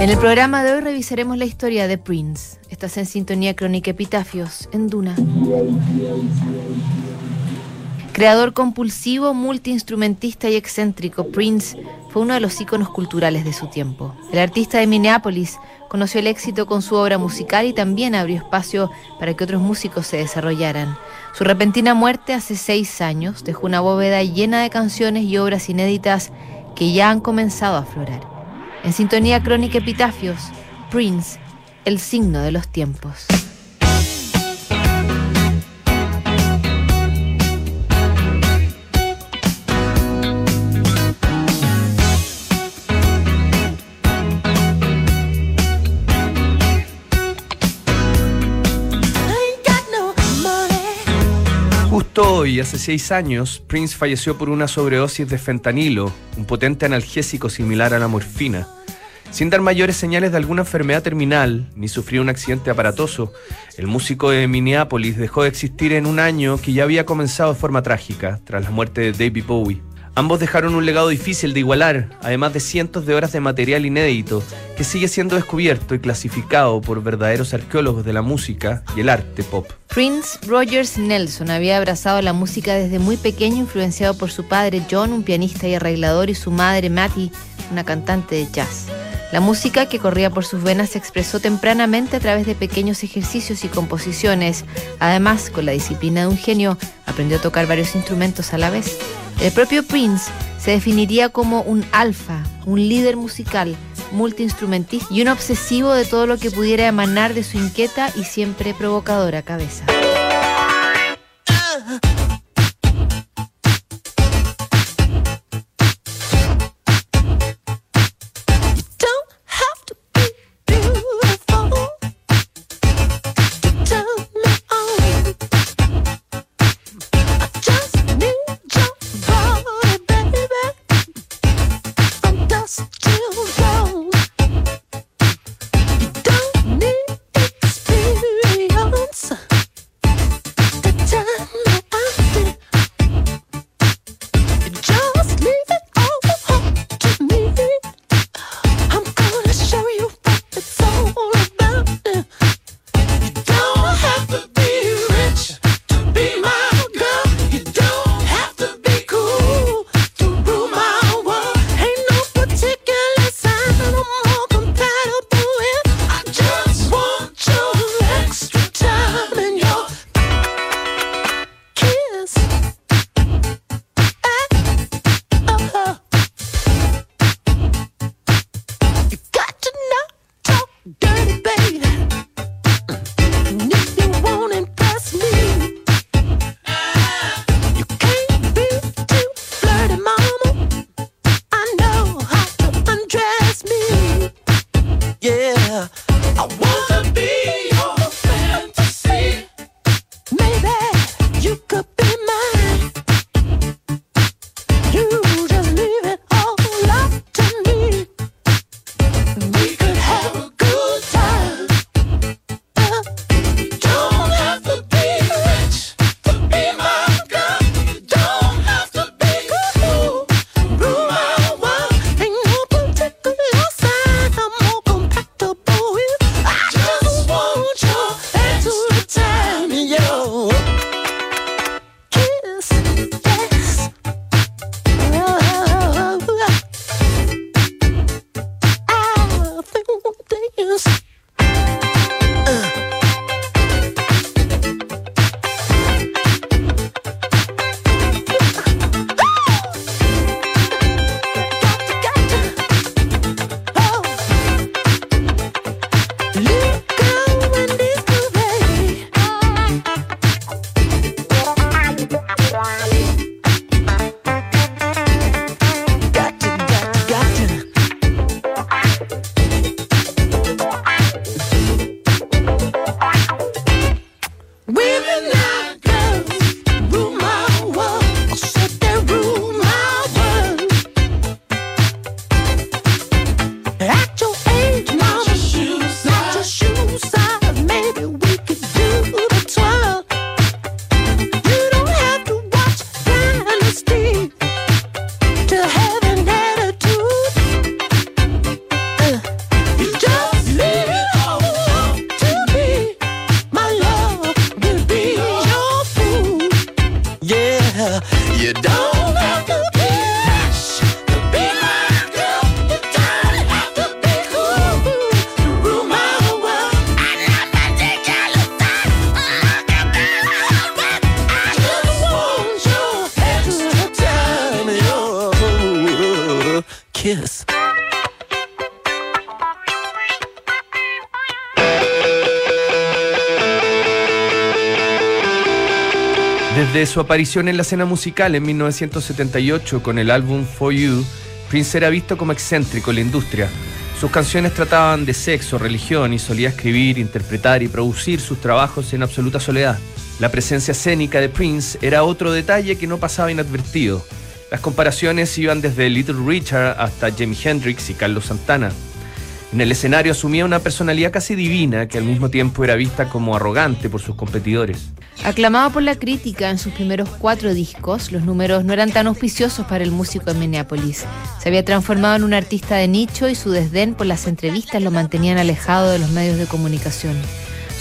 En el programa de hoy revisaremos la historia de Prince. Estás en sintonía crónica Epitafios en Duna. Creador compulsivo, multiinstrumentista y excéntrico, Prince fue uno de los íconos culturales de su tiempo. El artista de Minneapolis conoció el éxito con su obra musical y también abrió espacio para que otros músicos se desarrollaran. Su repentina muerte hace seis años dejó una bóveda llena de canciones y obras inéditas que ya han comenzado a aflorar. En sintonía crónica epitafios, Prince, el signo de los tiempos. Hoy, hace seis años, Prince falleció por una sobredosis de fentanilo, un potente analgésico similar a la morfina. Sin dar mayores señales de alguna enfermedad terminal, ni sufrir un accidente aparatoso, el músico de Minneapolis dejó de existir en un año que ya había comenzado de forma trágica, tras la muerte de David Bowie. Ambos dejaron un legado difícil de igualar, además de cientos de horas de material inédito que sigue siendo descubierto y clasificado por verdaderos arqueólogos de la música y el arte pop. Prince Rogers Nelson había abrazado la música desde muy pequeño, influenciado por su padre John, un pianista y arreglador, y su madre Mattie, una cantante de jazz. La música que corría por sus venas se expresó tempranamente a través de pequeños ejercicios y composiciones. Además, con la disciplina de un genio, aprendió a tocar varios instrumentos a la vez. El propio Prince se definiría como un alfa, un líder musical, multiinstrumentista y un obsesivo de todo lo que pudiera emanar de su inquieta y siempre provocadora cabeza. We've been now. Desde su aparición en la escena musical en 1978 con el álbum For You, Prince era visto como excéntrico en la industria. Sus canciones trataban de sexo, religión y solía escribir, interpretar y producir sus trabajos en absoluta soledad. La presencia escénica de Prince era otro detalle que no pasaba inadvertido. Las comparaciones iban desde Little Richard hasta Jimi Hendrix y Carlos Santana. En el escenario asumía una personalidad casi divina que al mismo tiempo era vista como arrogante por sus competidores. Aclamado por la crítica en sus primeros cuatro discos, los números no eran tan auspiciosos para el músico de Minneapolis. Se había transformado en un artista de nicho y su desdén por las entrevistas lo mantenían alejado de los medios de comunicación.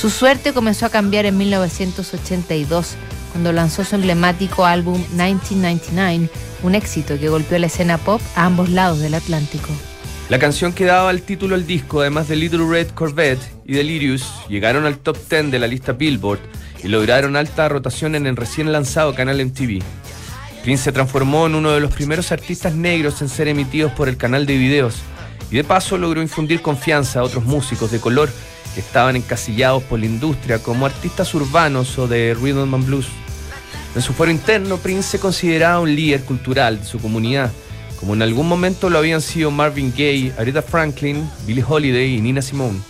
Su suerte comenzó a cambiar en 1982, cuando lanzó su emblemático álbum 1999, un éxito que golpeó la escena pop a ambos lados del Atlántico. La canción que daba el título al disco, además de Little Red Corvette y Delirious, llegaron al top 10 de la lista Billboard y lograron alta rotación en el recién lanzado canal MTV. Prince se transformó en uno de los primeros artistas negros en ser emitidos por el canal de videos y de paso logró infundir confianza a otros músicos de color que estaban encasillados por la industria como artistas urbanos o de rhythm and blues. En su foro interno, Prince se consideraba un líder cultural de su comunidad como en algún momento lo habían sido Marvin Gaye, Aretha Franklin, Billie Holiday y Nina Simone.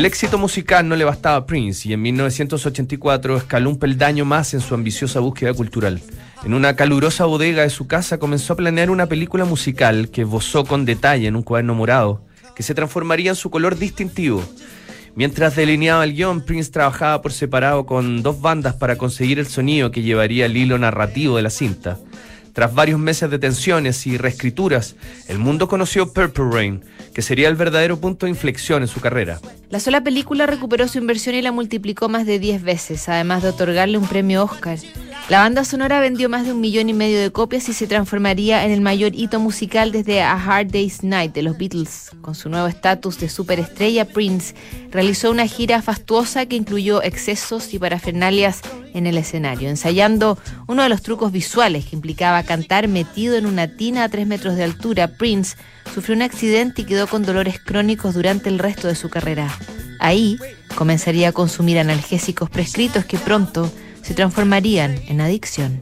El éxito musical no le bastaba a Prince y en 1984 escaló un peldaño más en su ambiciosa búsqueda cultural. En una calurosa bodega de su casa comenzó a planear una película musical que esbozó con detalle en un cuaderno morado, que se transformaría en su color distintivo. Mientras delineaba el guion, Prince trabajaba por separado con dos bandas para conseguir el sonido que llevaría el hilo narrativo de la cinta. Tras varios meses de tensiones y reescrituras, el mundo conoció Purple Rain, que sería el verdadero punto de inflexión en su carrera. La sola película recuperó su inversión y la multiplicó más de 10 veces, además de otorgarle un premio Oscar. La banda sonora vendió más de un millón y medio de copias y se transformaría en el mayor hito musical desde A Hard Day's Night de los Beatles. Con su nuevo estatus de superestrella, Prince realizó una gira fastuosa que incluyó excesos y parafernalias en el escenario, ensayando uno de los trucos visuales que implicaba cantar metido en una tina a tres metros de altura. Prince sufrió un accidente y quedó con dolores crónicos durante el resto de su carrera. Ahí comenzaría a consumir analgésicos prescritos que pronto se transformarían en adicción.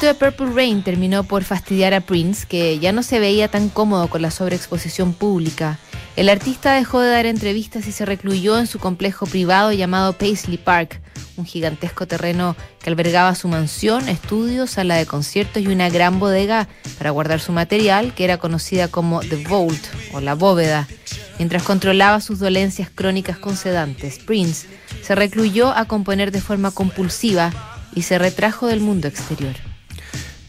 Éxito de Purple Rain terminó por fastidiar a Prince, que ya no se veía tan cómodo con la sobreexposición pública. El artista dejó de dar entrevistas y se recluyó en su complejo privado llamado Paisley Park, un gigantesco terreno que albergaba su mansión, estudios, sala de conciertos y una gran bodega para guardar su material, que era conocida como The Vault o la bóveda. Mientras controlaba sus dolencias crónicas con sedantes, Prince se recluyó a componer de forma compulsiva y se retrajo del mundo exterior.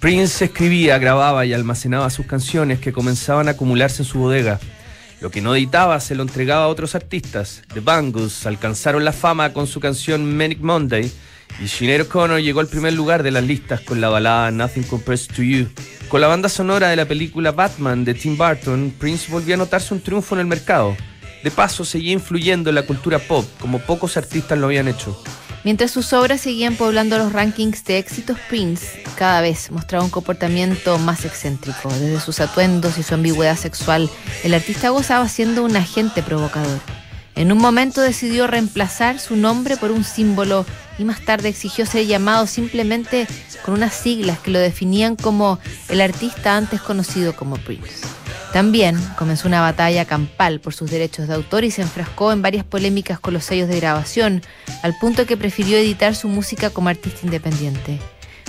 Prince escribía, grababa y almacenaba sus canciones que comenzaban a acumularse en su bodega. Lo que no editaba se lo entregaba a otros artistas. The Bangles alcanzaron la fama con su canción Manic Monday y Sinead O'Connor llegó al primer lugar de las listas con la balada Nothing Compares to You. Con la banda sonora de la película Batman de Tim Burton, Prince volvió a notarse un triunfo en el mercado. De paso, seguía influyendo en la cultura pop, como pocos artistas lo habían hecho. Mientras sus obras seguían poblando los rankings de éxitos, Prince cada vez mostraba un comportamiento más excéntrico. Desde sus atuendos y su ambigüedad sexual, el artista gozaba siendo un agente provocador. En un momento decidió reemplazar su nombre por un símbolo y más tarde exigió ser llamado simplemente con unas siglas que lo definían como el artista antes conocido como Prince. También comenzó una batalla campal por sus derechos de autor y se enfrascó en varias polémicas con los sellos de grabación, al punto que prefirió editar su música como artista independiente.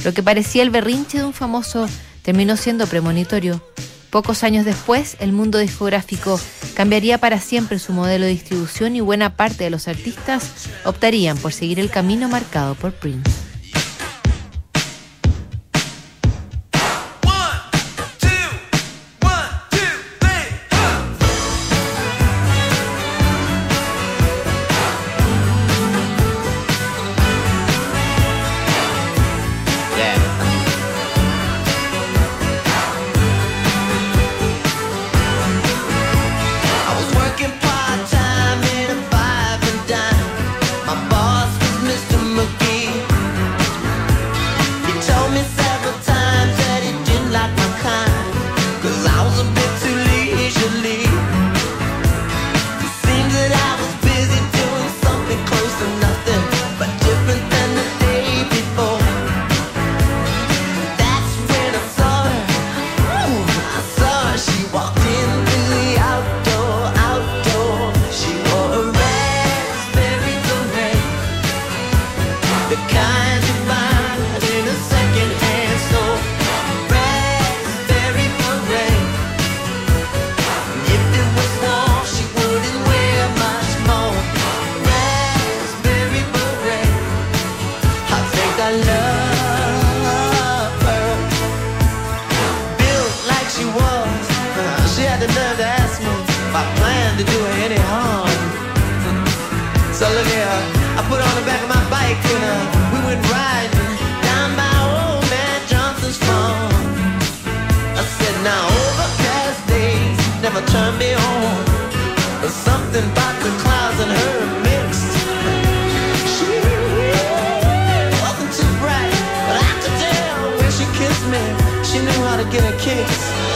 Lo que parecía el berrinche de un famoso terminó siendo premonitorio. Pocos años después, el mundo discográfico cambiaría para siempre su modelo de distribución y buena parte de los artistas optarían por seguir el camino marcado por Prince. trying to do her any harm. So look here, I put her on the back of my bike and uh, we went riding down by old man Johnson's farm. I said, now overcast days never turn me on, but something about the clouds and her mixed. She wasn't too bright, but I could when she kissed me, she knew how to get a kiss.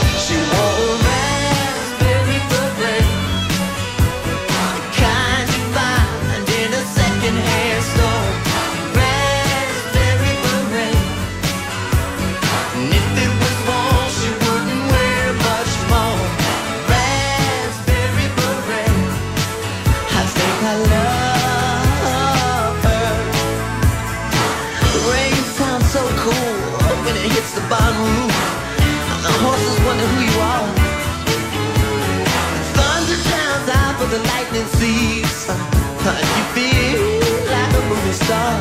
so cool when it hits the bottom roof. The horses wonder who you are. Thunder drowns out, but the lightning sees. You feel like a movie star.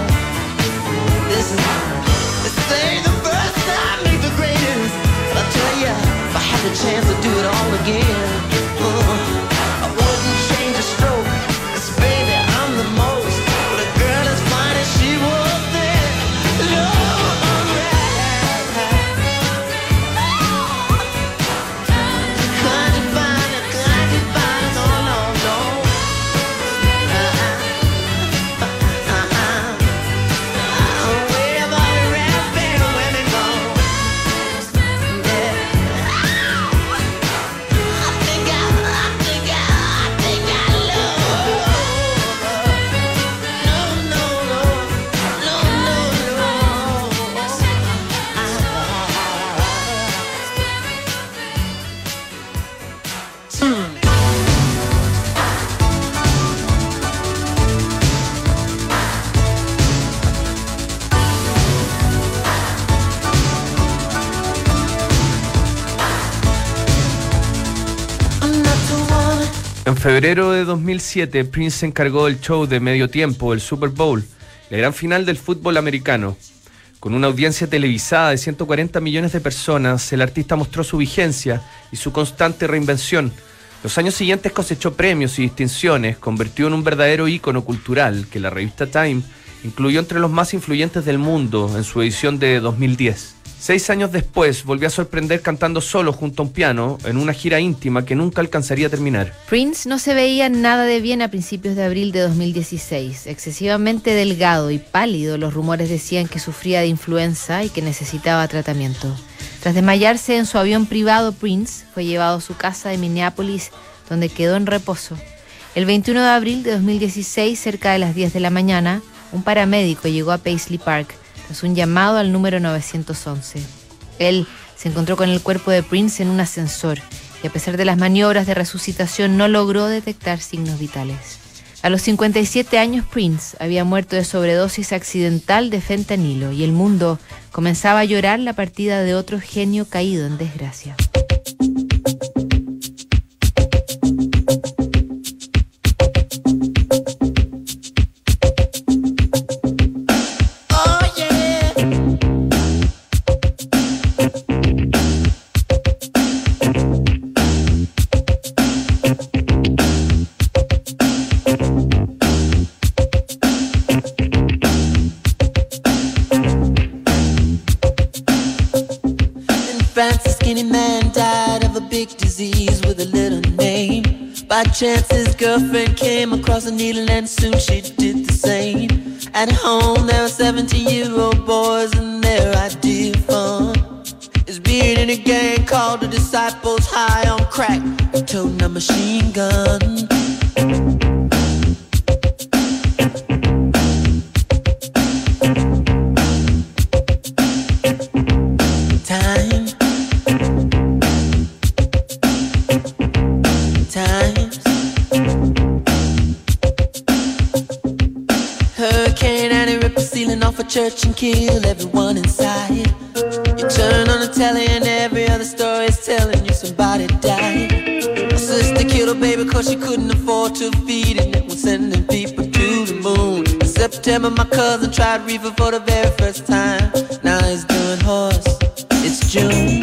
This is this ain't the first time, ain't the greatest. But I tell you, if I had the chance. Febrero de 2007, Prince encargó del show de medio tiempo, el Super Bowl, la gran final del fútbol americano. Con una audiencia televisada de 140 millones de personas, el artista mostró su vigencia y su constante reinvención. Los años siguientes cosechó premios y distinciones, convirtió en un verdadero ícono cultural que la revista Time incluyó entre los más influyentes del mundo en su edición de 2010. Seis años después volvió a sorprender cantando solo junto a un piano en una gira íntima que nunca alcanzaría a terminar. Prince no se veía nada de bien a principios de abril de 2016. Excesivamente delgado y pálido, los rumores decían que sufría de influenza y que necesitaba tratamiento. Tras desmayarse en su avión privado, Prince fue llevado a su casa de Minneapolis, donde quedó en reposo. El 21 de abril de 2016, cerca de las 10 de la mañana, un paramédico llegó a Paisley Park tras un llamado al número 911. Él se encontró con el cuerpo de Prince en un ascensor y a pesar de las maniobras de resucitación no logró detectar signos vitales. A los 57 años Prince había muerto de sobredosis accidental de fentanilo y el mundo comenzaba a llorar la partida de otro genio caído en desgracia. Chance his girlfriend came across a needle and soon she did the same. At home there were 17 year old boys and their idea of fun is being in a gang called the Disciples High on Crack, toting a machine gun. Church and kill everyone inside. You turn on the telly and every other story is telling you somebody died. My sister killed her baby cause she couldn't afford to feed it. Was sending people to the moon. In September, my cousin tried reefer for the very first time. Now he's doing horse. It's June.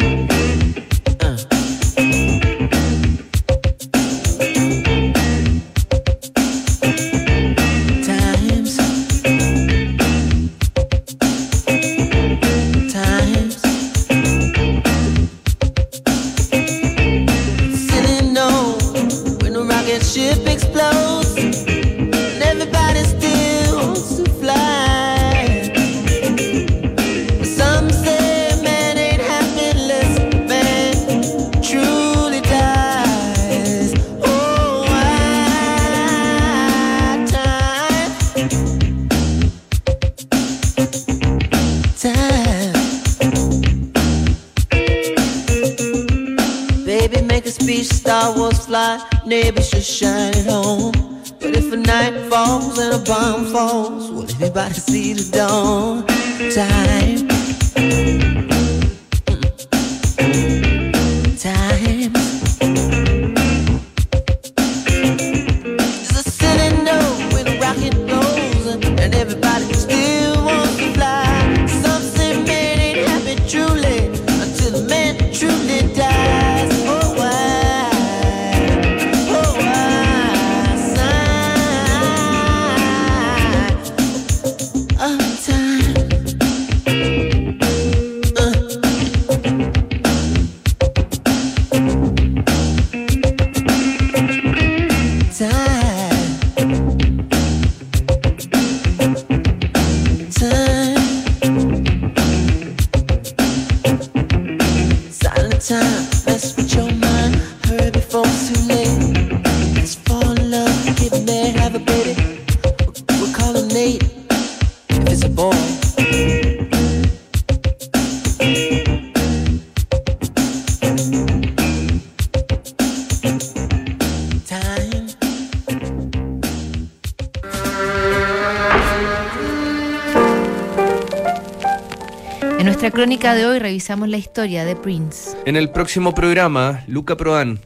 Crónica de hoy revisamos la historia de Prince. En el próximo programa, Luca Prodan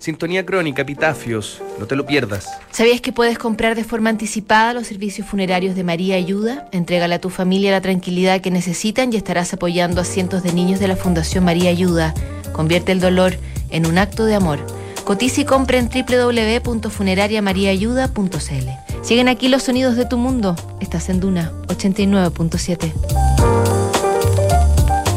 Sintonía crónica, epitafios, no te lo pierdas. ¿Sabías que puedes comprar de forma anticipada los servicios funerarios de María Ayuda? Entrégale a tu familia la tranquilidad que necesitan y estarás apoyando a cientos de niños de la Fundación María Ayuda. Convierte el dolor en un acto de amor. Cotiza y compra en www.funerariamariaayuda.cl. Siguen aquí los sonidos de tu mundo. Estás en Duna 89.7.